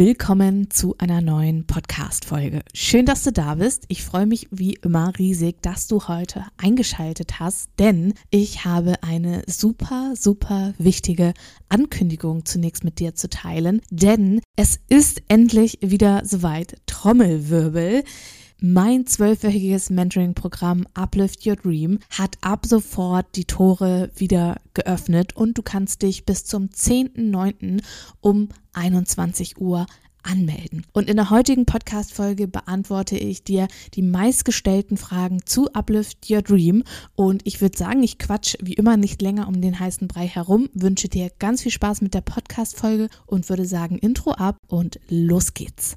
willkommen zu einer neuen Podcast-Folge. Schön, dass du da bist. Ich freue mich wie immer riesig, dass du heute eingeschaltet hast, denn ich habe eine super, super wichtige Ankündigung zunächst mit dir zu teilen, denn es ist endlich wieder soweit. Trommelwirbel. Mein zwölfwöchiges Mentoring-Programm Uplift Your Dream hat ab sofort die Tore wieder geöffnet und du kannst dich bis zum 10.09. um 21 Uhr anmelden. Und in der heutigen Podcast-Folge beantworte ich dir die meistgestellten Fragen zu Uplift Your Dream. Und ich würde sagen, ich quatsch wie immer nicht länger um den heißen Brei herum, wünsche dir ganz viel Spaß mit der Podcast-Folge und würde sagen, Intro ab und los geht's.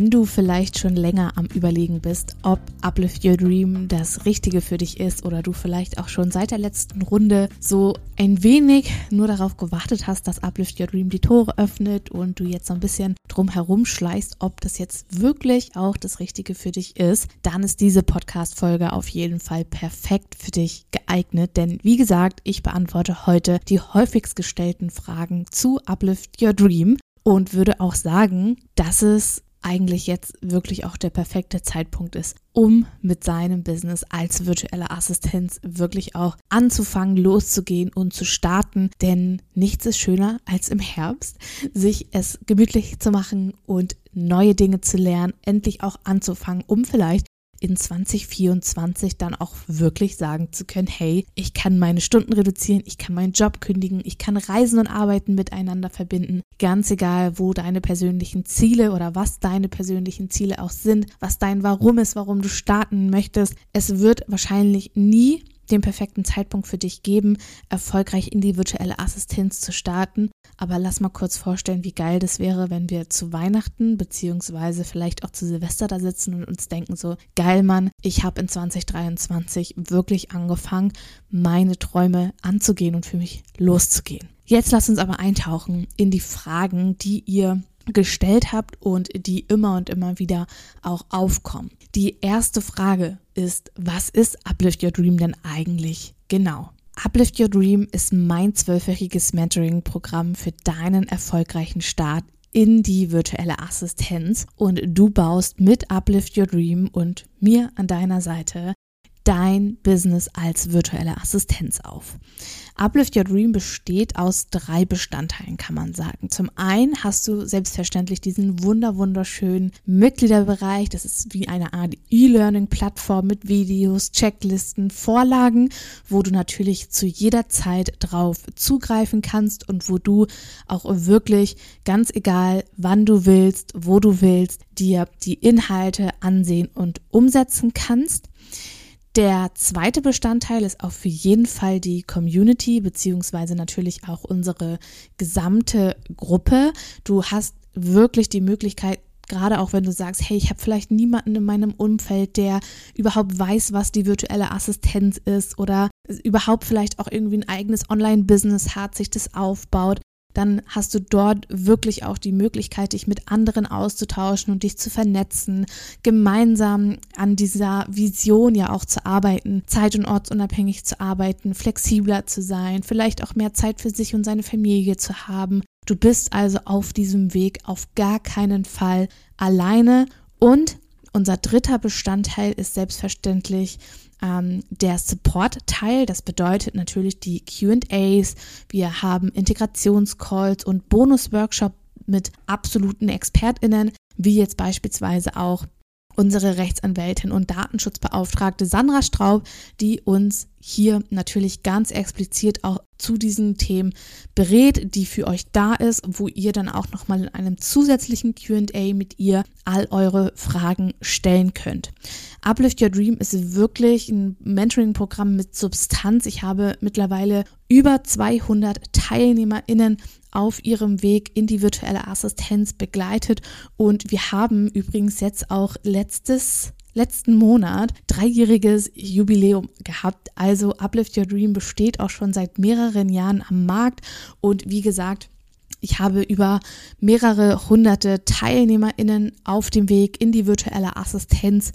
Wenn du vielleicht schon länger am Überlegen bist, ob Uplift Your Dream das Richtige für dich ist oder du vielleicht auch schon seit der letzten Runde so ein wenig nur darauf gewartet hast, dass Uplift Your Dream die Tore öffnet und du jetzt so ein bisschen drum herum schleichst, ob das jetzt wirklich auch das Richtige für dich ist, dann ist diese Podcast-Folge auf jeden Fall perfekt für dich geeignet. Denn wie gesagt, ich beantworte heute die häufigst gestellten Fragen zu Uplift Your Dream und würde auch sagen, dass es eigentlich jetzt wirklich auch der perfekte Zeitpunkt ist, um mit seinem Business als virtuelle Assistenz wirklich auch anzufangen, loszugehen und zu starten. Denn nichts ist schöner als im Herbst, sich es gemütlich zu machen und neue Dinge zu lernen, endlich auch anzufangen, um vielleicht in 2024 dann auch wirklich sagen zu können, hey, ich kann meine Stunden reduzieren, ich kann meinen Job kündigen, ich kann Reisen und Arbeiten miteinander verbinden, ganz egal, wo deine persönlichen Ziele oder was deine persönlichen Ziele auch sind, was dein Warum ist, warum du starten möchtest. Es wird wahrscheinlich nie den perfekten Zeitpunkt für dich geben, erfolgreich in die virtuelle Assistenz zu starten. Aber lass mal kurz vorstellen, wie geil das wäre, wenn wir zu Weihnachten beziehungsweise vielleicht auch zu Silvester da sitzen und uns denken so, geil Mann, ich habe in 2023 wirklich angefangen, meine Träume anzugehen und für mich loszugehen. Jetzt lass uns aber eintauchen in die Fragen, die ihr gestellt habt und die immer und immer wieder auch aufkommen. Die erste Frage ist, was ist Uplift Your Dream denn eigentlich genau? Uplift Your Dream ist mein zwölfwöchiges Mentoring-Programm für deinen erfolgreichen Start in die virtuelle Assistenz und du baust mit Uplift Your Dream und mir an deiner Seite dein Business als virtuelle Assistenz auf. Uplift Your Dream besteht aus drei Bestandteilen, kann man sagen. Zum einen hast du selbstverständlich diesen wunder wunderschönen Mitgliederbereich. Das ist wie eine Art E-Learning-Plattform mit Videos, Checklisten, Vorlagen, wo du natürlich zu jeder Zeit drauf zugreifen kannst und wo du auch wirklich ganz egal, wann du willst, wo du willst, dir die Inhalte ansehen und umsetzen kannst. Der zweite Bestandteil ist auf jeden Fall die Community, beziehungsweise natürlich auch unsere gesamte Gruppe. Du hast wirklich die Möglichkeit, gerade auch wenn du sagst, hey, ich habe vielleicht niemanden in meinem Umfeld, der überhaupt weiß, was die virtuelle Assistenz ist oder überhaupt vielleicht auch irgendwie ein eigenes Online-Business hat, sich das aufbaut, dann hast du dort wirklich auch die Möglichkeit, dich mit anderen auszutauschen und dich zu vernetzen, gemeinsam an dieser Vision ja auch zu arbeiten, zeit- und ortsunabhängig zu arbeiten, flexibler zu sein, vielleicht auch mehr Zeit für sich und seine Familie zu haben. Du bist also auf diesem Weg auf gar keinen Fall alleine und unser dritter Bestandteil ist selbstverständlich ähm, der Support-Teil. Das bedeutet natürlich die QAs. Wir haben Integrationscalls und Bonus-Workshop mit absoluten ExpertInnen, wie jetzt beispielsweise auch unsere Rechtsanwältin und Datenschutzbeauftragte Sandra Straub, die uns hier natürlich ganz explizit auch zu diesen Themen berät, die für euch da ist, wo ihr dann auch nochmal in einem zusätzlichen QA mit ihr all eure Fragen stellen könnt. Uplift Your Dream ist wirklich ein Mentoring-Programm mit Substanz. Ich habe mittlerweile über 200 TeilnehmerInnen auf ihrem Weg in die virtuelle Assistenz begleitet und wir haben übrigens jetzt auch letztes letzten Monat dreijähriges Jubiläum gehabt. Also Uplift Your Dream besteht auch schon seit mehreren Jahren am Markt und wie gesagt, ich habe über mehrere hunderte TeilnehmerInnen auf dem Weg in die virtuelle Assistenz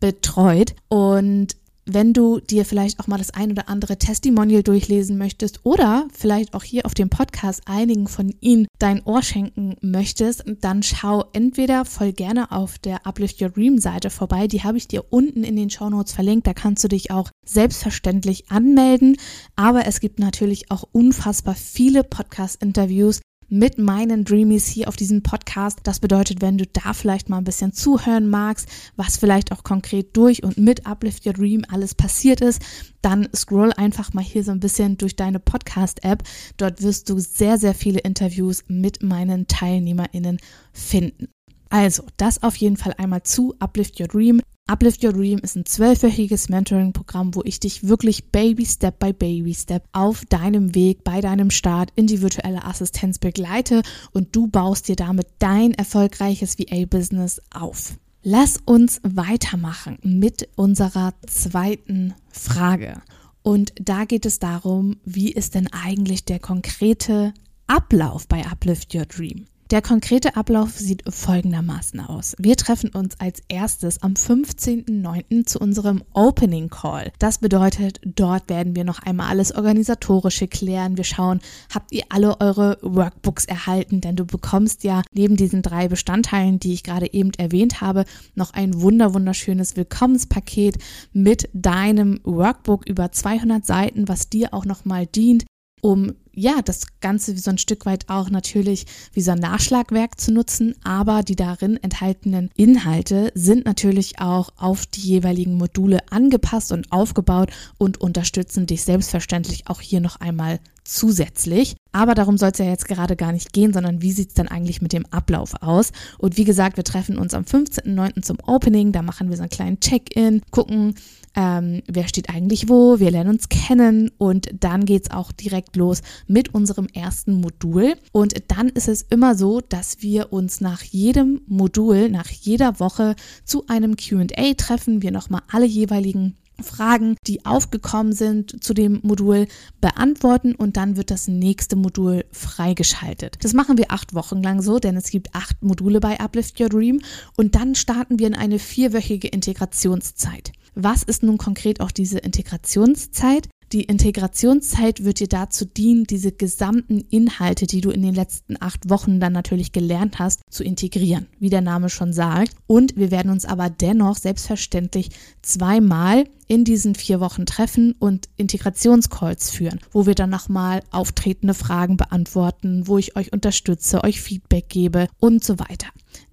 betreut und wenn du dir vielleicht auch mal das ein oder andere Testimonial durchlesen möchtest oder vielleicht auch hier auf dem Podcast einigen von ihnen dein Ohr schenken möchtest, dann schau entweder voll gerne auf der Uplift Your Dream Seite vorbei. Die habe ich dir unten in den Show Notes verlinkt. Da kannst du dich auch selbstverständlich anmelden. Aber es gibt natürlich auch unfassbar viele Podcast-Interviews mit meinen Dreamies hier auf diesem Podcast. Das bedeutet, wenn du da vielleicht mal ein bisschen zuhören magst, was vielleicht auch konkret durch und mit Uplift Your Dream alles passiert ist, dann scroll einfach mal hier so ein bisschen durch deine Podcast-App. Dort wirst du sehr, sehr viele Interviews mit meinen TeilnehmerInnen finden. Also, das auf jeden Fall einmal zu Uplift Your Dream. Uplift Your Dream ist ein zwölfwöchiges Mentoring-Programm, wo ich dich wirklich Baby Step by Baby Step auf deinem Weg, bei deinem Start in die virtuelle Assistenz begleite und du baust dir damit dein erfolgreiches VA-Business auf. Lass uns weitermachen mit unserer zweiten Frage. Und da geht es darum, wie ist denn eigentlich der konkrete Ablauf bei Uplift Your Dream? Der konkrete Ablauf sieht folgendermaßen aus. Wir treffen uns als erstes am 15.09. zu unserem Opening Call. Das bedeutet, dort werden wir noch einmal alles organisatorische klären. Wir schauen, habt ihr alle eure Workbooks erhalten? Denn du bekommst ja neben diesen drei Bestandteilen, die ich gerade eben erwähnt habe, noch ein wunder wunderschönes Willkommenspaket mit deinem Workbook über 200 Seiten, was dir auch nochmal dient, um ja, das Ganze so ein Stück weit auch natürlich wie so ein Nachschlagwerk zu nutzen, aber die darin enthaltenen Inhalte sind natürlich auch auf die jeweiligen Module angepasst und aufgebaut und unterstützen dich selbstverständlich auch hier noch einmal zusätzlich. Aber darum soll es ja jetzt gerade gar nicht gehen, sondern wie sieht es denn eigentlich mit dem Ablauf aus? Und wie gesagt, wir treffen uns am 15.09. zum Opening, da machen wir so einen kleinen Check-in, gucken, ähm, wer steht eigentlich wo, wir lernen uns kennen und dann geht es auch direkt los mit unserem ersten Modul. Und dann ist es immer so, dass wir uns nach jedem Modul, nach jeder Woche zu einem QA treffen, wir nochmal alle jeweiligen Fragen, die aufgekommen sind zu dem Modul, beantworten und dann wird das nächste Modul freigeschaltet. Das machen wir acht Wochen lang so, denn es gibt acht Module bei Uplift Your Dream und dann starten wir in eine vierwöchige Integrationszeit. Was ist nun konkret auch diese Integrationszeit? Die Integrationszeit wird dir dazu dienen, diese gesamten Inhalte, die du in den letzten acht Wochen dann natürlich gelernt hast, zu integrieren, wie der Name schon sagt. Und wir werden uns aber dennoch selbstverständlich zweimal in diesen vier Wochen treffen und Integrationscalls führen, wo wir dann nochmal auftretende Fragen beantworten, wo ich euch unterstütze, euch Feedback gebe und so weiter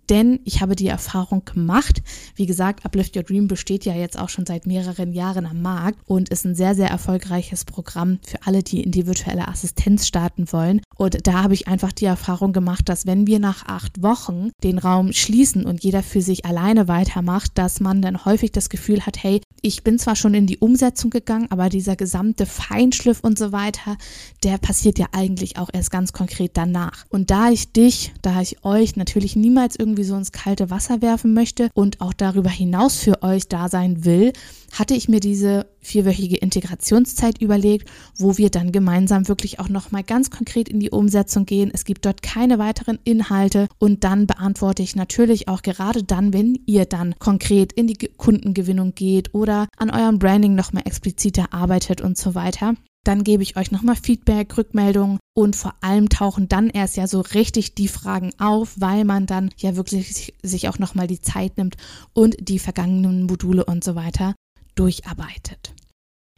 denn ich habe die Erfahrung gemacht. Wie gesagt, Uplift Your Dream besteht ja jetzt auch schon seit mehreren Jahren am Markt und ist ein sehr, sehr erfolgreiches Programm für alle, die in die virtuelle Assistenz starten wollen. Und da habe ich einfach die Erfahrung gemacht, dass wenn wir nach acht Wochen den Raum schließen und jeder für sich alleine weitermacht, dass man dann häufig das Gefühl hat, hey, ich bin zwar schon in die Umsetzung gegangen, aber dieser gesamte Feinschliff und so weiter, der passiert ja eigentlich auch erst ganz konkret danach. Und da ich dich, da ich euch natürlich niemals irgendwie so ins kalte Wasser werfen möchte und auch darüber hinaus für euch da sein will, hatte ich mir diese vierwöchige Integrationszeit überlegt, wo wir dann gemeinsam wirklich auch nochmal ganz konkret in die Umsetzung gehen. Es gibt dort keine weiteren Inhalte und dann beantworte ich natürlich auch gerade dann, wenn ihr dann konkret in die Kundengewinnung geht oder an eurem Branding nochmal expliziter arbeitet und so weiter. Dann gebe ich euch nochmal Feedback, Rückmeldungen und vor allem tauchen dann erst ja so richtig die Fragen auf, weil man dann ja wirklich sich auch nochmal die Zeit nimmt und die vergangenen Module und so weiter durcharbeitet.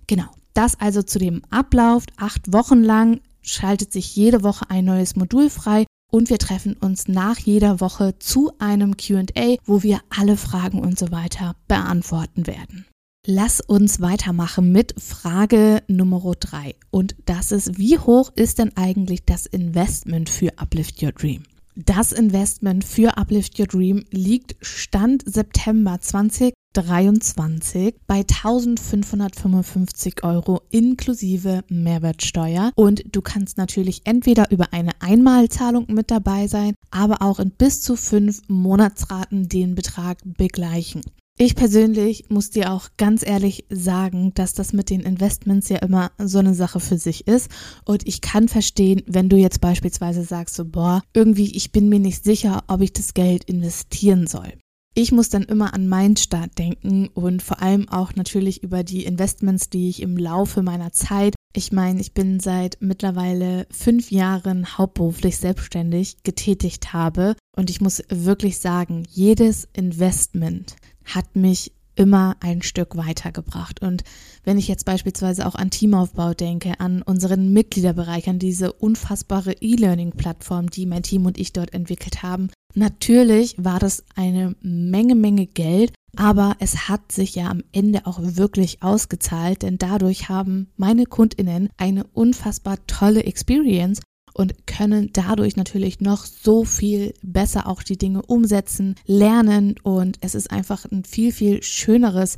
Genau, das also zu dem Ablauf. Acht Wochen lang schaltet sich jede Woche ein neues Modul frei und wir treffen uns nach jeder Woche zu einem QA, wo wir alle Fragen und so weiter beantworten werden. Lass uns weitermachen mit Frage Nummer drei. Und das ist, wie hoch ist denn eigentlich das Investment für Uplift Your Dream? Das Investment für Uplift Your Dream liegt Stand September 2023 bei 1555 Euro inklusive Mehrwertsteuer. Und du kannst natürlich entweder über eine Einmalzahlung mit dabei sein, aber auch in bis zu fünf Monatsraten den Betrag begleichen. Ich persönlich muss dir auch ganz ehrlich sagen, dass das mit den Investments ja immer so eine Sache für sich ist. Und ich kann verstehen, wenn du jetzt beispielsweise sagst, so, boah, irgendwie, ich bin mir nicht sicher, ob ich das Geld investieren soll. Ich muss dann immer an meinen Start denken und vor allem auch natürlich über die Investments, die ich im Laufe meiner Zeit, ich meine, ich bin seit mittlerweile fünf Jahren hauptberuflich selbstständig getätigt habe und ich muss wirklich sagen, jedes Investment hat mich immer ein Stück weitergebracht. Und wenn ich jetzt beispielsweise auch an Teamaufbau denke, an unseren Mitgliederbereich, an diese unfassbare E-Learning-Plattform, die mein Team und ich dort entwickelt haben, natürlich war das eine Menge, Menge Geld, aber es hat sich ja am Ende auch wirklich ausgezahlt, denn dadurch haben meine Kundinnen eine unfassbar tolle Experience und können dadurch natürlich noch so viel besser auch die Dinge umsetzen, lernen. Und es ist einfach ein viel, viel schöneres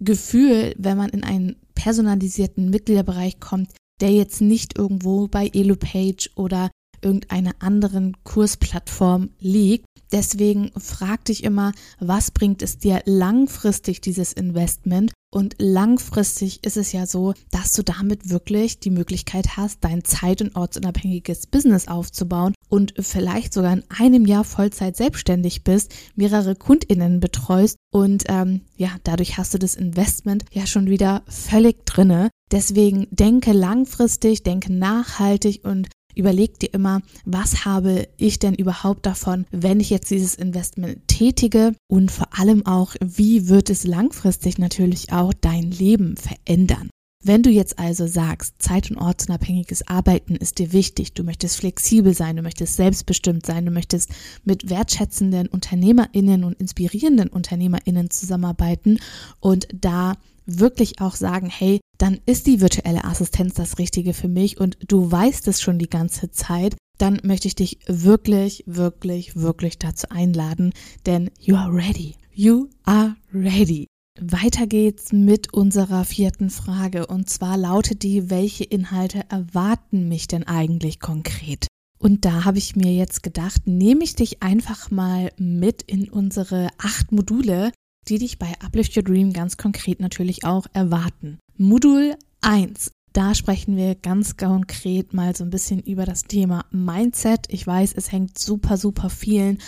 Gefühl, wenn man in einen personalisierten Mitgliederbereich kommt, der jetzt nicht irgendwo bei EloPage oder irgendeiner anderen Kursplattform liegt. Deswegen frag dich immer, was bringt es dir langfristig dieses Investment und langfristig ist es ja so, dass du damit wirklich die Möglichkeit hast, dein zeit- und ortsunabhängiges Business aufzubauen und vielleicht sogar in einem Jahr Vollzeit selbstständig bist, mehrere KundInnen betreust und ähm, ja, dadurch hast du das Investment ja schon wieder völlig drinne. Deswegen denke langfristig, denke nachhaltig und überleg dir immer, was habe ich denn überhaupt davon, wenn ich jetzt dieses Investment tätige und vor allem auch, wie wird es langfristig natürlich auch dein Leben verändern. Wenn du jetzt also sagst, zeit- und ortsunabhängiges Arbeiten ist dir wichtig, du möchtest flexibel sein, du möchtest selbstbestimmt sein, du möchtest mit wertschätzenden Unternehmerinnen und inspirierenden Unternehmerinnen zusammenarbeiten und da wirklich auch sagen, hey, dann ist die virtuelle Assistenz das Richtige für mich und du weißt es schon die ganze Zeit, dann möchte ich dich wirklich, wirklich, wirklich dazu einladen, denn you are ready. You are ready. Weiter geht's mit unserer vierten Frage und zwar lautet die, welche Inhalte erwarten mich denn eigentlich konkret? Und da habe ich mir jetzt gedacht, nehme ich dich einfach mal mit in unsere acht Module, die dich bei Uplift Your Dream ganz konkret natürlich auch erwarten. Modul 1. Da sprechen wir ganz konkret mal so ein bisschen über das Thema Mindset. Ich weiß, es hängt super, super vielen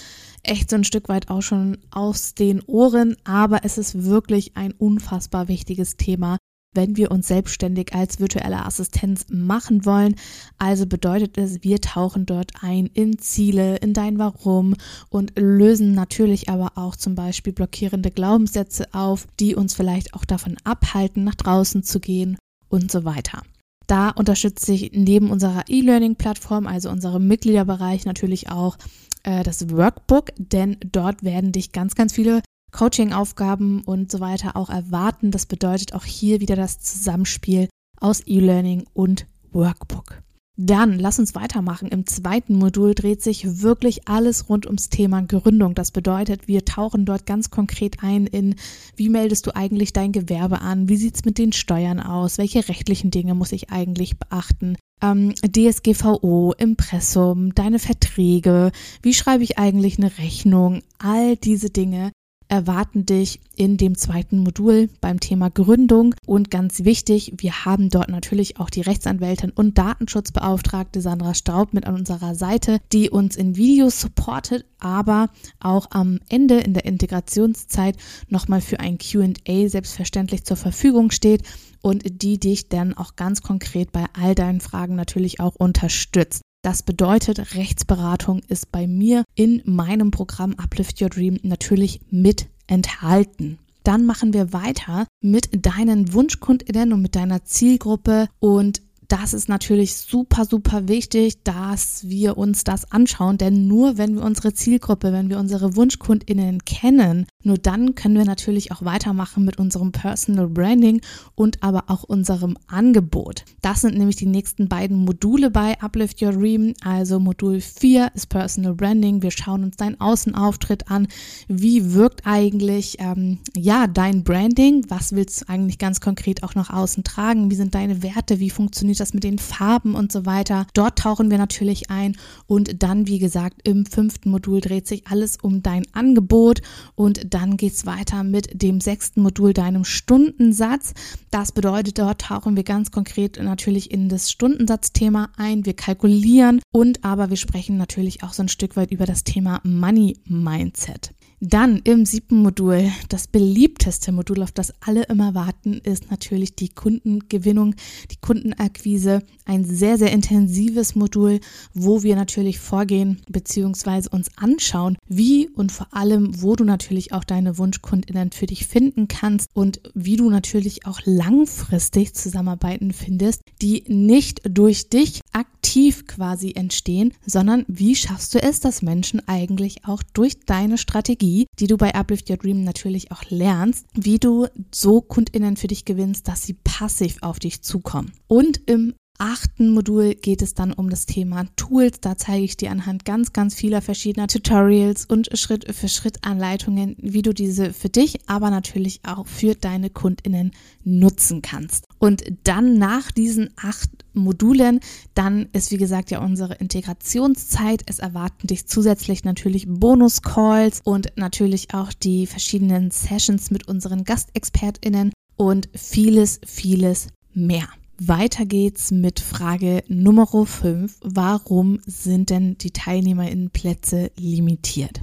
echt so ein Stück weit auch schon aus den Ohren, aber es ist wirklich ein unfassbar wichtiges Thema, wenn wir uns selbstständig als virtuelle Assistenz machen wollen. Also bedeutet es, wir tauchen dort ein in Ziele, in dein Warum und lösen natürlich aber auch zum Beispiel blockierende Glaubenssätze auf, die uns vielleicht auch davon abhalten, nach draußen zu gehen und so weiter. Da unterstütze ich neben unserer E-Learning-Plattform, also unserem Mitgliederbereich, natürlich auch äh, das Workbook, denn dort werden dich ganz, ganz viele Coaching-Aufgaben und so weiter auch erwarten. Das bedeutet auch hier wieder das Zusammenspiel aus E-Learning und Workbook. Dann lass uns weitermachen. Im zweiten Modul dreht sich wirklich alles rund ums Thema Gründung. Das bedeutet, wir tauchen dort ganz konkret ein in, wie meldest du eigentlich dein Gewerbe an? Wie sieht es mit den Steuern aus? Welche rechtlichen Dinge muss ich eigentlich beachten? Ähm, DSGVO, Impressum, deine Verträge, wie schreibe ich eigentlich eine Rechnung? All diese Dinge erwarten dich in dem zweiten Modul beim Thema Gründung. Und ganz wichtig, wir haben dort natürlich auch die Rechtsanwältin und Datenschutzbeauftragte Sandra Straub mit an unserer Seite, die uns in Videos supportet, aber auch am Ende in der Integrationszeit nochmal für ein QA selbstverständlich zur Verfügung steht und die dich dann auch ganz konkret bei all deinen Fragen natürlich auch unterstützt. Das bedeutet, Rechtsberatung ist bei mir in meinem Programm Uplift Your Dream natürlich mit enthalten. Dann machen wir weiter mit deinen Wunschkundinnen und mit deiner Zielgruppe und das ist natürlich super, super wichtig, dass wir uns das anschauen, denn nur wenn wir unsere Zielgruppe, wenn wir unsere Wunschkundinnen kennen, Nur dann können wir natürlich auch weitermachen mit unserem Personal Branding und aber auch unserem Angebot. Das sind nämlich die nächsten beiden Module bei Uplift Your Dream. Also Modul 4 ist Personal Branding. Wir schauen uns deinen Außenauftritt an. Wie wirkt eigentlich ähm, ja dein Branding? Was willst du eigentlich ganz konkret auch nach außen tragen? Wie sind deine Werte? Wie funktioniert das mit den Farben und so weiter? Dort tauchen wir natürlich ein und dann, wie gesagt, im fünften Modul dreht sich alles um dein Angebot und dann geht es weiter mit dem sechsten Modul, deinem Stundensatz. Das bedeutet, dort tauchen wir ganz konkret natürlich in das Stundensatzthema ein. Wir kalkulieren und aber wir sprechen natürlich auch so ein Stück weit über das Thema Money Mindset. Dann im siebten Modul, das beliebteste Modul, auf das alle immer warten, ist natürlich die Kundengewinnung, die Kundenakquise. Ein sehr, sehr intensives Modul, wo wir natürlich vorgehen bzw. uns anschauen, wie und vor allem, wo du natürlich auch deine Wunschkundinnen für dich finden kannst und wie du natürlich auch langfristig Zusammenarbeiten findest, die nicht durch dich aktiv quasi entstehen, sondern wie schaffst du es, dass Menschen eigentlich auch durch deine Strategie Strategie, die du bei Uplift Your Dream natürlich auch lernst, wie du so KundInnen für dich gewinnst, dass sie passiv auf dich zukommen. Und im achten Modul geht es dann um das Thema Tools. Da zeige ich dir anhand ganz, ganz vieler verschiedener Tutorials und Schritt für Schritt Anleitungen, wie du diese für dich, aber natürlich auch für deine KundInnen nutzen kannst. Und dann nach diesen acht Modulen, dann ist wie gesagt ja unsere Integrationszeit. Es erwarten dich zusätzlich natürlich Bonus-Calls und natürlich auch die verschiedenen Sessions mit unseren GastexpertInnen und vieles, vieles mehr. Weiter geht's mit Frage Nummer 5. Warum sind denn die TeilnehmerInnenplätze limitiert?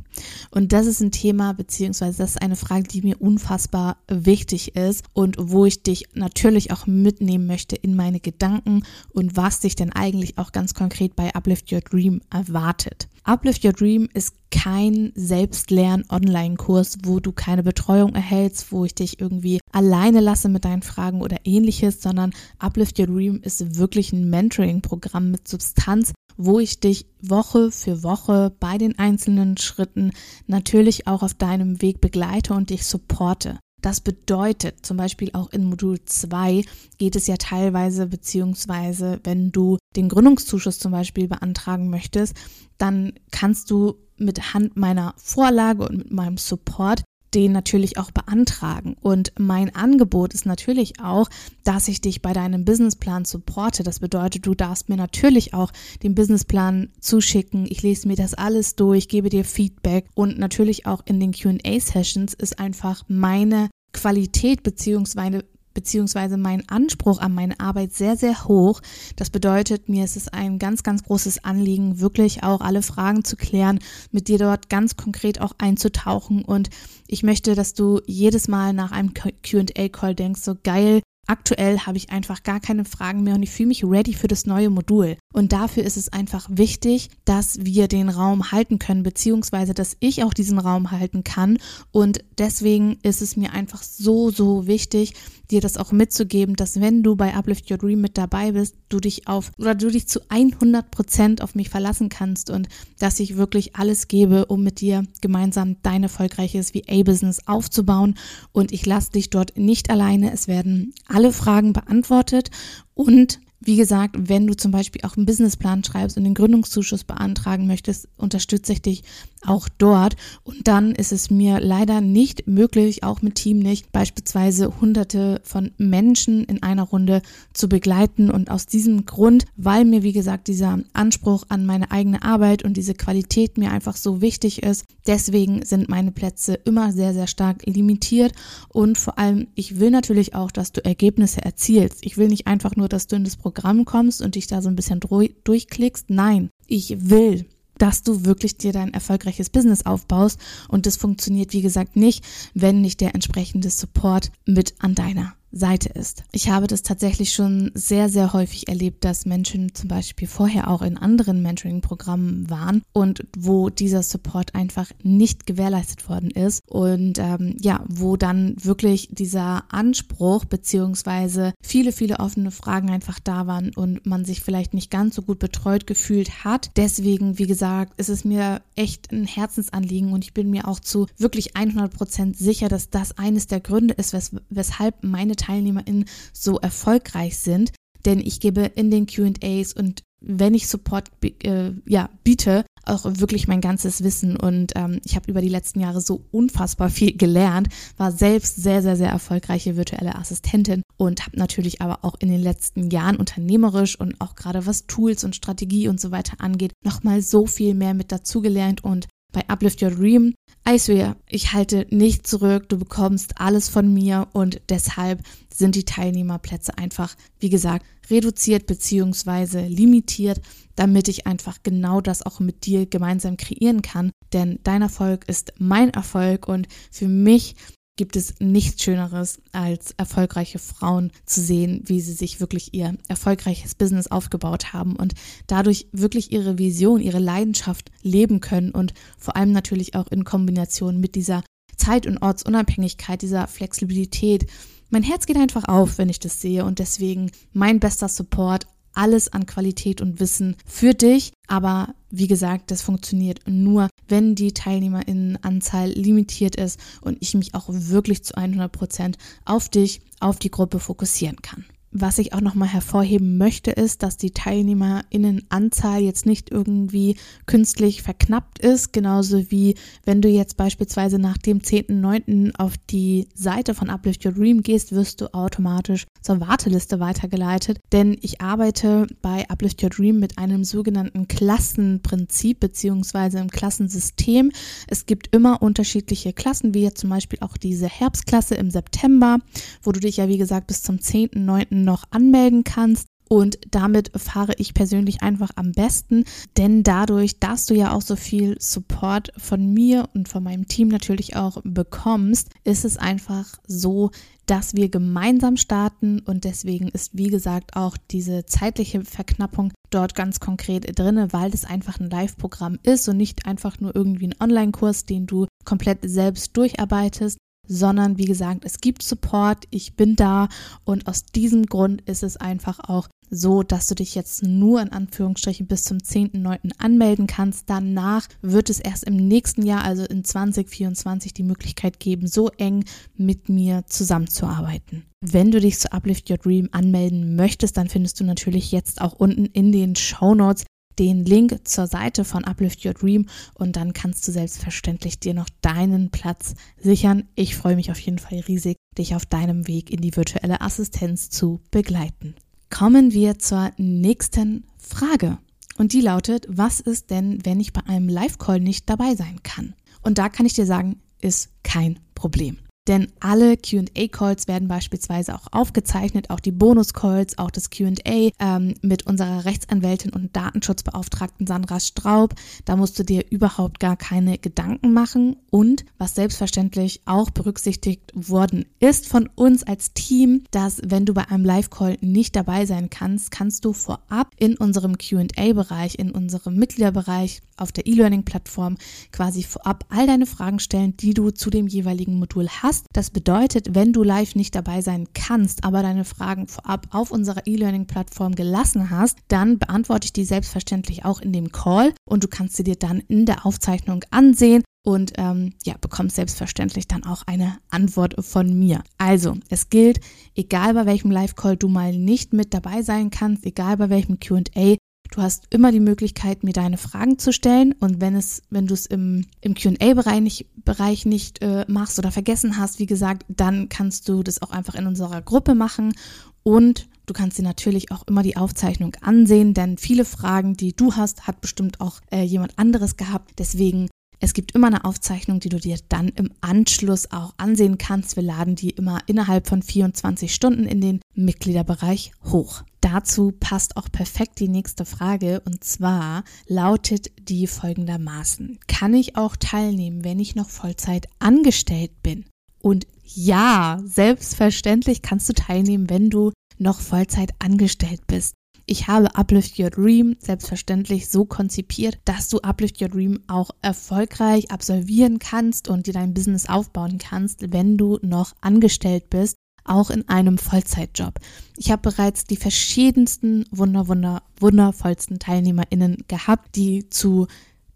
Und das ist ein Thema, beziehungsweise das ist eine Frage, die mir unfassbar wichtig ist und wo ich dich natürlich auch mitnehmen möchte in meine Gedanken und was dich denn eigentlich auch ganz konkret bei Uplift Your Dream erwartet. Uplift Your Dream ist kein Selbstlern-Online-Kurs, wo du keine Betreuung erhältst, wo ich dich irgendwie alleine lasse mit deinen Fragen oder ähnliches, sondern Uplift Your Dream ist wirklich ein Mentoring-Programm mit Substanz, wo ich dich Woche für Woche bei den einzelnen Schritten natürlich auch auf deinem Weg begleite und dich supporte. Das bedeutet zum Beispiel auch in Modul 2 geht es ja teilweise, beziehungsweise wenn du den Gründungszuschuss zum Beispiel beantragen möchtest, dann kannst du mit Hand meiner Vorlage und mit meinem Support den natürlich auch beantragen. Und mein Angebot ist natürlich auch, dass ich dich bei deinem Businessplan supporte. Das bedeutet, du darfst mir natürlich auch den Businessplan zuschicken. Ich lese mir das alles durch, gebe dir Feedback und natürlich auch in den QA-Sessions ist einfach meine Qualität beziehungsweise beziehungsweise mein Anspruch an meine Arbeit sehr, sehr hoch. Das bedeutet, mir ist es ein ganz, ganz großes Anliegen, wirklich auch alle Fragen zu klären, mit dir dort ganz konkret auch einzutauchen. Und ich möchte, dass du jedes Mal nach einem QA-Call denkst, so geil, Aktuell habe ich einfach gar keine Fragen mehr und ich fühle mich ready für das neue Modul. Und dafür ist es einfach wichtig, dass wir den Raum halten können, beziehungsweise dass ich auch diesen Raum halten kann. Und deswegen ist es mir einfach so, so wichtig, dir das auch mitzugeben, dass wenn du bei Uplift Your Dream mit dabei bist, du dich auf oder du dich zu 100 Prozent auf mich verlassen kannst und dass ich wirklich alles gebe, um mit dir gemeinsam dein erfolgreiches VA-Business aufzubauen. Und ich lasse dich dort nicht alleine. Es werden alle Fragen beantwortet. Und wie gesagt, wenn du zum Beispiel auch einen Businessplan schreibst und den Gründungszuschuss beantragen möchtest, unterstütze ich dich auch dort. Und dann ist es mir leider nicht möglich, auch mit Team nicht, beispielsweise hunderte von Menschen in einer Runde zu begleiten. Und aus diesem Grund, weil mir, wie gesagt, dieser Anspruch an meine eigene Arbeit und diese Qualität mir einfach so wichtig ist, deswegen sind meine Plätze immer sehr, sehr stark limitiert. Und vor allem, ich will natürlich auch, dass du Ergebnisse erzielst. Ich will nicht einfach nur, dass du in das Programm kommst und dich da so ein bisschen durchklickst. Nein, ich will, dass du wirklich dir dein erfolgreiches Business aufbaust. Und das funktioniert, wie gesagt, nicht, wenn nicht der entsprechende Support mit an deiner Seite ist. Ich habe das tatsächlich schon sehr, sehr häufig erlebt, dass Menschen zum Beispiel vorher auch in anderen Mentoring-Programmen waren und wo dieser Support einfach nicht gewährleistet worden ist und ähm, ja, wo dann wirklich dieser Anspruch beziehungsweise viele, viele offene Fragen einfach da waren und man sich vielleicht nicht ganz so gut betreut gefühlt hat. Deswegen, wie gesagt, ist es mir echt ein Herzensanliegen und ich bin mir auch zu wirklich 100 Prozent sicher, dass das eines der Gründe ist, wes weshalb meine TeilnehmerInnen so erfolgreich sind. Denn ich gebe in den QAs und wenn ich Support äh, ja, biete, auch wirklich mein ganzes Wissen. Und ähm, ich habe über die letzten Jahre so unfassbar viel gelernt, war selbst sehr, sehr, sehr erfolgreiche virtuelle Assistentin und habe natürlich aber auch in den letzten Jahren unternehmerisch und auch gerade was Tools und Strategie und so weiter angeht, nochmal so viel mehr mit dazugelernt und bei Uplift Your Dream. I swear, ich halte nicht zurück, du bekommst alles von mir und deshalb sind die Teilnehmerplätze einfach, wie gesagt, reduziert bzw. limitiert, damit ich einfach genau das auch mit dir gemeinsam kreieren kann. Denn dein Erfolg ist mein Erfolg und für mich gibt es nichts Schöneres, als erfolgreiche Frauen zu sehen, wie sie sich wirklich ihr erfolgreiches Business aufgebaut haben und dadurch wirklich ihre Vision, ihre Leidenschaft leben können und vor allem natürlich auch in Kombination mit dieser Zeit- und Ortsunabhängigkeit, dieser Flexibilität. Mein Herz geht einfach auf, wenn ich das sehe und deswegen mein bester Support alles an Qualität und Wissen für dich. Aber wie gesagt, das funktioniert nur, wenn die Teilnehmerinnenanzahl limitiert ist und ich mich auch wirklich zu 100 Prozent auf dich, auf die Gruppe fokussieren kann. Was ich auch nochmal hervorheben möchte, ist, dass die TeilnehmerInnenanzahl jetzt nicht irgendwie künstlich verknappt ist, genauso wie wenn du jetzt beispielsweise nach dem 10.9. auf die Seite von Uplift Your Dream gehst, wirst du automatisch zur Warteliste weitergeleitet, denn ich arbeite bei Uplift Your Dream mit einem sogenannten Klassenprinzip beziehungsweise im Klassensystem. Es gibt immer unterschiedliche Klassen, wie jetzt zum Beispiel auch diese Herbstklasse im September, wo du dich ja wie gesagt bis zum 10.9 noch anmelden kannst. Und damit fahre ich persönlich einfach am besten, denn dadurch, dass du ja auch so viel Support von mir und von meinem Team natürlich auch bekommst, ist es einfach so, dass wir gemeinsam starten und deswegen ist, wie gesagt, auch diese zeitliche Verknappung dort ganz konkret drin, weil das einfach ein Live-Programm ist und nicht einfach nur irgendwie ein Online-Kurs, den du komplett selbst durcharbeitest, sondern wie gesagt, es gibt Support, ich bin da und aus diesem Grund ist es einfach auch so, dass du dich jetzt nur in Anführungsstrichen bis zum 10.9. anmelden kannst. Danach wird es erst im nächsten Jahr, also in 2024, die Möglichkeit geben, so eng mit mir zusammenzuarbeiten. Wenn du dich zu Uplift Your Dream anmelden möchtest, dann findest du natürlich jetzt auch unten in den Show Notes den Link zur Seite von Uplift Your Dream und dann kannst du selbstverständlich dir noch deinen Platz sichern. Ich freue mich auf jeden Fall riesig, dich auf deinem Weg in die virtuelle Assistenz zu begleiten. Kommen wir zur nächsten Frage. Und die lautet, was ist denn, wenn ich bei einem Live-Call nicht dabei sein kann? Und da kann ich dir sagen, ist kein Problem. Denn alle QA-Calls werden beispielsweise auch aufgezeichnet, auch die Bonus-Calls, auch das QA ähm, mit unserer Rechtsanwältin und Datenschutzbeauftragten Sandra Straub. Da musst du dir überhaupt gar keine Gedanken machen. Und was selbstverständlich auch berücksichtigt worden ist von uns als Team, dass wenn du bei einem Live-Call nicht dabei sein kannst, kannst du vorab in unserem QA-Bereich, in unserem Mitgliederbereich auf der E-Learning-Plattform quasi vorab all deine Fragen stellen, die du zu dem jeweiligen Modul hast. Das bedeutet, wenn du live nicht dabei sein kannst, aber deine Fragen vorab auf unserer E-Learning-Plattform gelassen hast, dann beantworte ich die selbstverständlich auch in dem Call und du kannst sie dir dann in der Aufzeichnung ansehen und ähm, ja, bekommst selbstverständlich dann auch eine Antwort von mir. Also, es gilt, egal bei welchem Live-Call du mal nicht mit dabei sein kannst, egal bei welchem QA, Du hast immer die Möglichkeit, mir deine Fragen zu stellen und wenn es, wenn du es im, im QA-Bereich nicht, Bereich nicht äh, machst oder vergessen hast, wie gesagt, dann kannst du das auch einfach in unserer Gruppe machen und du kannst dir natürlich auch immer die Aufzeichnung ansehen, denn viele Fragen, die du hast, hat bestimmt auch äh, jemand anderes gehabt. Deswegen es gibt immer eine Aufzeichnung, die du dir dann im Anschluss auch ansehen kannst. Wir laden die immer innerhalb von 24 Stunden in den Mitgliederbereich hoch. Dazu passt auch perfekt die nächste Frage und zwar lautet die folgendermaßen. Kann ich auch teilnehmen, wenn ich noch Vollzeit angestellt bin? Und ja, selbstverständlich kannst du teilnehmen, wenn du noch Vollzeit angestellt bist. Ich habe Uplift Your Dream selbstverständlich so konzipiert, dass du Uplift Your Dream auch erfolgreich absolvieren kannst und dir dein Business aufbauen kannst, wenn du noch angestellt bist, auch in einem Vollzeitjob. Ich habe bereits die verschiedensten wunder, wunder, wundervollsten TeilnehmerInnen gehabt, die zu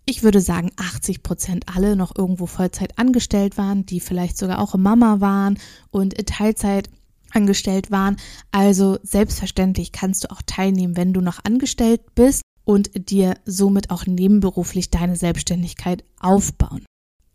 ich würde sagen, 80 Prozent alle noch irgendwo Vollzeit angestellt waren, die vielleicht sogar auch Mama waren und Teilzeit angestellt waren. Also selbstverständlich kannst du auch teilnehmen, wenn du noch angestellt bist und dir somit auch nebenberuflich deine Selbstständigkeit aufbauen.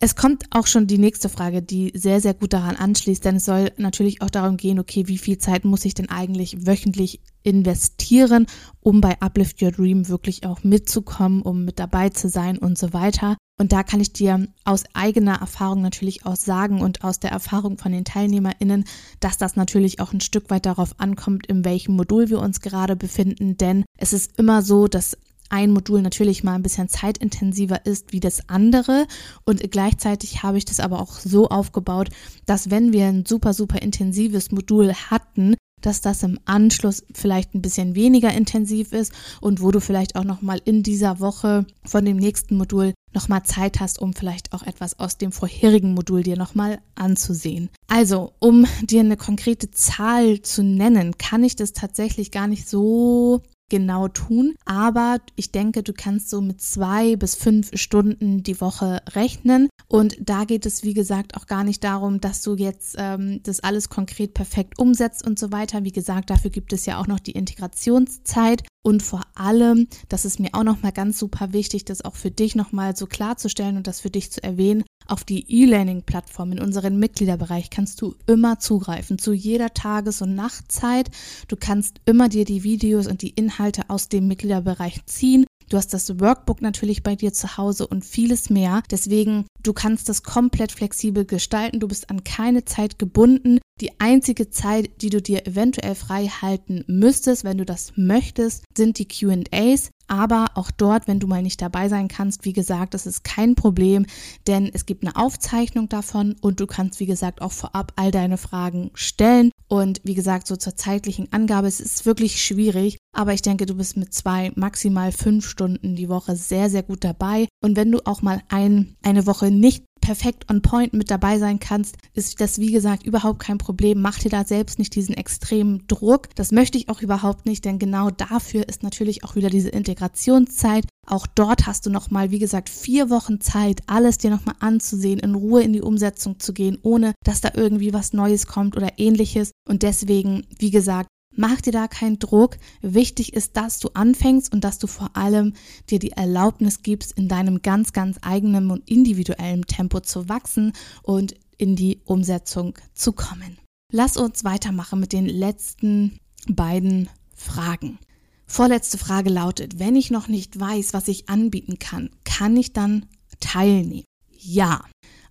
Es kommt auch schon die nächste Frage, die sehr, sehr gut daran anschließt, denn es soll natürlich auch darum gehen, okay, wie viel Zeit muss ich denn eigentlich wöchentlich investieren, um bei Uplift Your Dream wirklich auch mitzukommen, um mit dabei zu sein und so weiter. Und da kann ich dir aus eigener Erfahrung natürlich auch sagen und aus der Erfahrung von den TeilnehmerInnen, dass das natürlich auch ein Stück weit darauf ankommt, in welchem Modul wir uns gerade befinden. Denn es ist immer so, dass ein Modul natürlich mal ein bisschen zeitintensiver ist wie das andere. Und gleichzeitig habe ich das aber auch so aufgebaut, dass wenn wir ein super, super intensives Modul hatten, dass das im Anschluss vielleicht ein bisschen weniger intensiv ist und wo du vielleicht auch nochmal in dieser Woche von dem nächsten Modul nochmal Zeit hast, um vielleicht auch etwas aus dem vorherigen Modul dir nochmal anzusehen. Also, um dir eine konkrete Zahl zu nennen, kann ich das tatsächlich gar nicht so genau tun. Aber ich denke, du kannst so mit zwei bis fünf Stunden die Woche rechnen. Und da geht es, wie gesagt, auch gar nicht darum, dass du jetzt ähm, das alles konkret perfekt umsetzt und so weiter. Wie gesagt, dafür gibt es ja auch noch die Integrationszeit. Und vor allem, das ist mir auch nochmal ganz super wichtig, das auch für dich nochmal so klarzustellen und das für dich zu erwähnen. Auf die E-Learning-Plattform in unserem Mitgliederbereich kannst du immer zugreifen, zu jeder Tages- und Nachtzeit. Du kannst immer dir die Videos und die Inhalte aus dem Mitgliederbereich ziehen. Du hast das Workbook natürlich bei dir zu Hause und vieles mehr. Deswegen, du kannst das komplett flexibel gestalten. Du bist an keine Zeit gebunden. Die einzige Zeit, die du dir eventuell frei halten müsstest, wenn du das möchtest, sind die QAs. Aber auch dort, wenn du mal nicht dabei sein kannst, wie gesagt, das ist kein Problem, denn es gibt eine Aufzeichnung davon und du kannst, wie gesagt, auch vorab all deine Fragen stellen. Und wie gesagt, so zur zeitlichen Angabe, es ist wirklich schwierig, aber ich denke, du bist mit zwei, maximal fünf Stunden die Woche sehr, sehr gut dabei. Und wenn du auch mal ein, eine Woche nicht perfekt on point mit dabei sein kannst, ist das wie gesagt überhaupt kein Problem. Mach dir da selbst nicht diesen extremen Druck. Das möchte ich auch überhaupt nicht, denn genau dafür ist natürlich auch wieder diese Integrationszeit. Auch dort hast du nochmal, wie gesagt, vier Wochen Zeit, alles dir nochmal anzusehen, in Ruhe in die Umsetzung zu gehen, ohne dass da irgendwie was Neues kommt oder ähnliches. Und deswegen, wie gesagt, Mach dir da keinen Druck. Wichtig ist, dass du anfängst und dass du vor allem dir die Erlaubnis gibst, in deinem ganz, ganz eigenen und individuellen Tempo zu wachsen und in die Umsetzung zu kommen. Lass uns weitermachen mit den letzten beiden Fragen. Vorletzte Frage lautet, wenn ich noch nicht weiß, was ich anbieten kann, kann ich dann teilnehmen? Ja,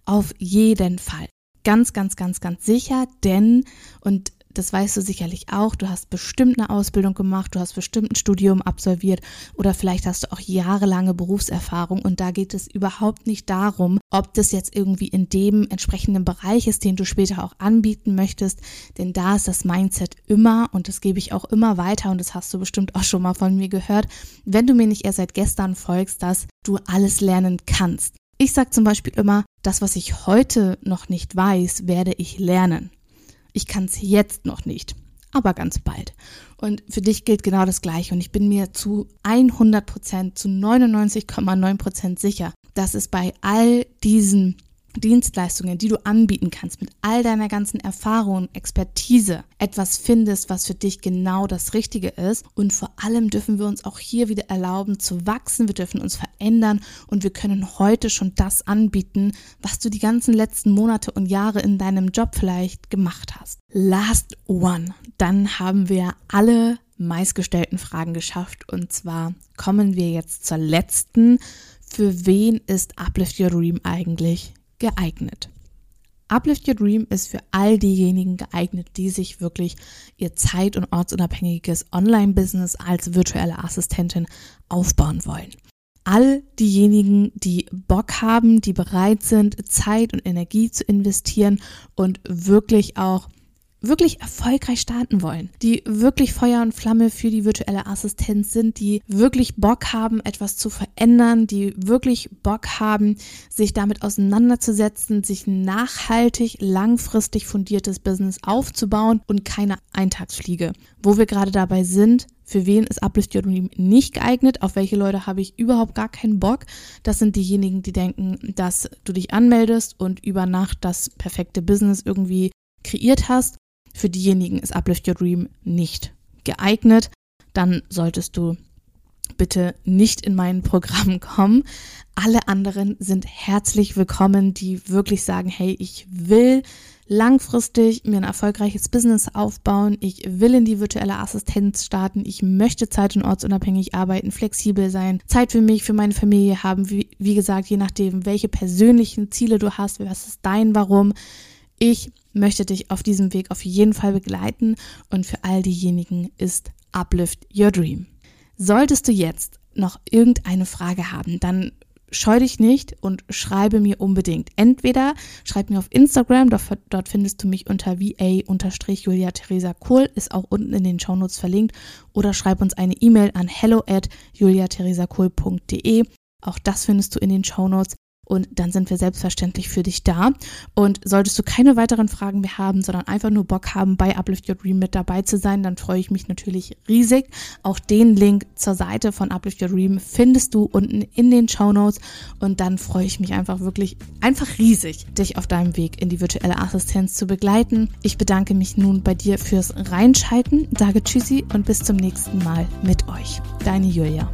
auf jeden Fall. Ganz, ganz, ganz, ganz sicher, denn, und das weißt du sicherlich auch, du hast bestimmt eine Ausbildung gemacht, du hast bestimmt ein Studium absolviert oder vielleicht hast du auch jahrelange Berufserfahrung und da geht es überhaupt nicht darum, ob das jetzt irgendwie in dem entsprechenden Bereich ist, den du später auch anbieten möchtest, denn da ist das Mindset immer und das gebe ich auch immer weiter und das hast du bestimmt auch schon mal von mir gehört, wenn du mir nicht erst seit gestern folgst, dass du alles lernen kannst. Ich sage zum Beispiel immer, das, was ich heute noch nicht weiß, werde ich lernen. Ich kann es jetzt noch nicht, aber ganz bald. Und für dich gilt genau das Gleiche. Und ich bin mir zu 100 Prozent, zu 99,9 Prozent sicher, dass es bei all diesen Dienstleistungen, die du anbieten kannst, mit all deiner ganzen Erfahrung, Expertise, etwas findest, was für dich genau das Richtige ist. Und vor allem dürfen wir uns auch hier wieder erlauben zu wachsen, wir dürfen uns verändern und wir können heute schon das anbieten, was du die ganzen letzten Monate und Jahre in deinem Job vielleicht gemacht hast. Last one. Dann haben wir alle meistgestellten Fragen geschafft und zwar kommen wir jetzt zur letzten. Für wen ist Uplift Your Dream eigentlich geeignet. Uplift Your Dream ist für all diejenigen geeignet, die sich wirklich ihr zeit- und ortsunabhängiges Online-Business als virtuelle Assistentin aufbauen wollen. all diejenigen, die Bock haben, die bereit sind, Zeit und Energie zu investieren und wirklich auch wirklich erfolgreich starten wollen, die wirklich Feuer und Flamme für die virtuelle Assistenz sind, die wirklich Bock haben, etwas zu verändern, die wirklich Bock haben, sich damit auseinanderzusetzen, sich nachhaltig, langfristig fundiertes Business aufzubauen und keine Eintagsfliege. Wo wir gerade dabei sind, für wen ist Uplift Your Dream nicht geeignet? Auf welche Leute habe ich überhaupt gar keinen Bock? Das sind diejenigen, die denken, dass du dich anmeldest und über Nacht das perfekte Business irgendwie kreiert hast. Für diejenigen ist Uplift Your Dream nicht geeignet. Dann solltest du bitte nicht in mein Programm kommen. Alle anderen sind herzlich willkommen, die wirklich sagen, hey, ich will langfristig mir ein erfolgreiches Business aufbauen. Ich will in die virtuelle Assistenz starten. Ich möchte zeit- und ortsunabhängig arbeiten, flexibel sein, Zeit für mich, für meine Familie haben. Wie, wie gesagt, je nachdem, welche persönlichen Ziele du hast, was ist dein Warum. Ich möchte dich auf diesem Weg auf jeden Fall begleiten und für all diejenigen ist Uplift Your Dream. Solltest du jetzt noch irgendeine Frage haben, dann scheu dich nicht und schreibe mir unbedingt. Entweder schreib mir auf Instagram, dort, findest du mich unter va-julia Theresa Kohl, ist auch unten in den Shownotes verlinkt, oder schreib uns eine E-Mail an hello at juliatheresakohl.de. Auch das findest du in den Shownotes und dann sind wir selbstverständlich für dich da. Und solltest du keine weiteren Fragen mehr haben, sondern einfach nur Bock haben, bei Uplift Your Dream mit dabei zu sein, dann freue ich mich natürlich riesig. Auch den Link zur Seite von Uplift Your Dream findest du unten in den Show Notes und dann freue ich mich einfach wirklich, einfach riesig, dich auf deinem Weg in die virtuelle Assistenz zu begleiten. Ich bedanke mich nun bei dir fürs Reinschalten, sage Tschüssi und bis zum nächsten Mal mit euch. Deine Julia.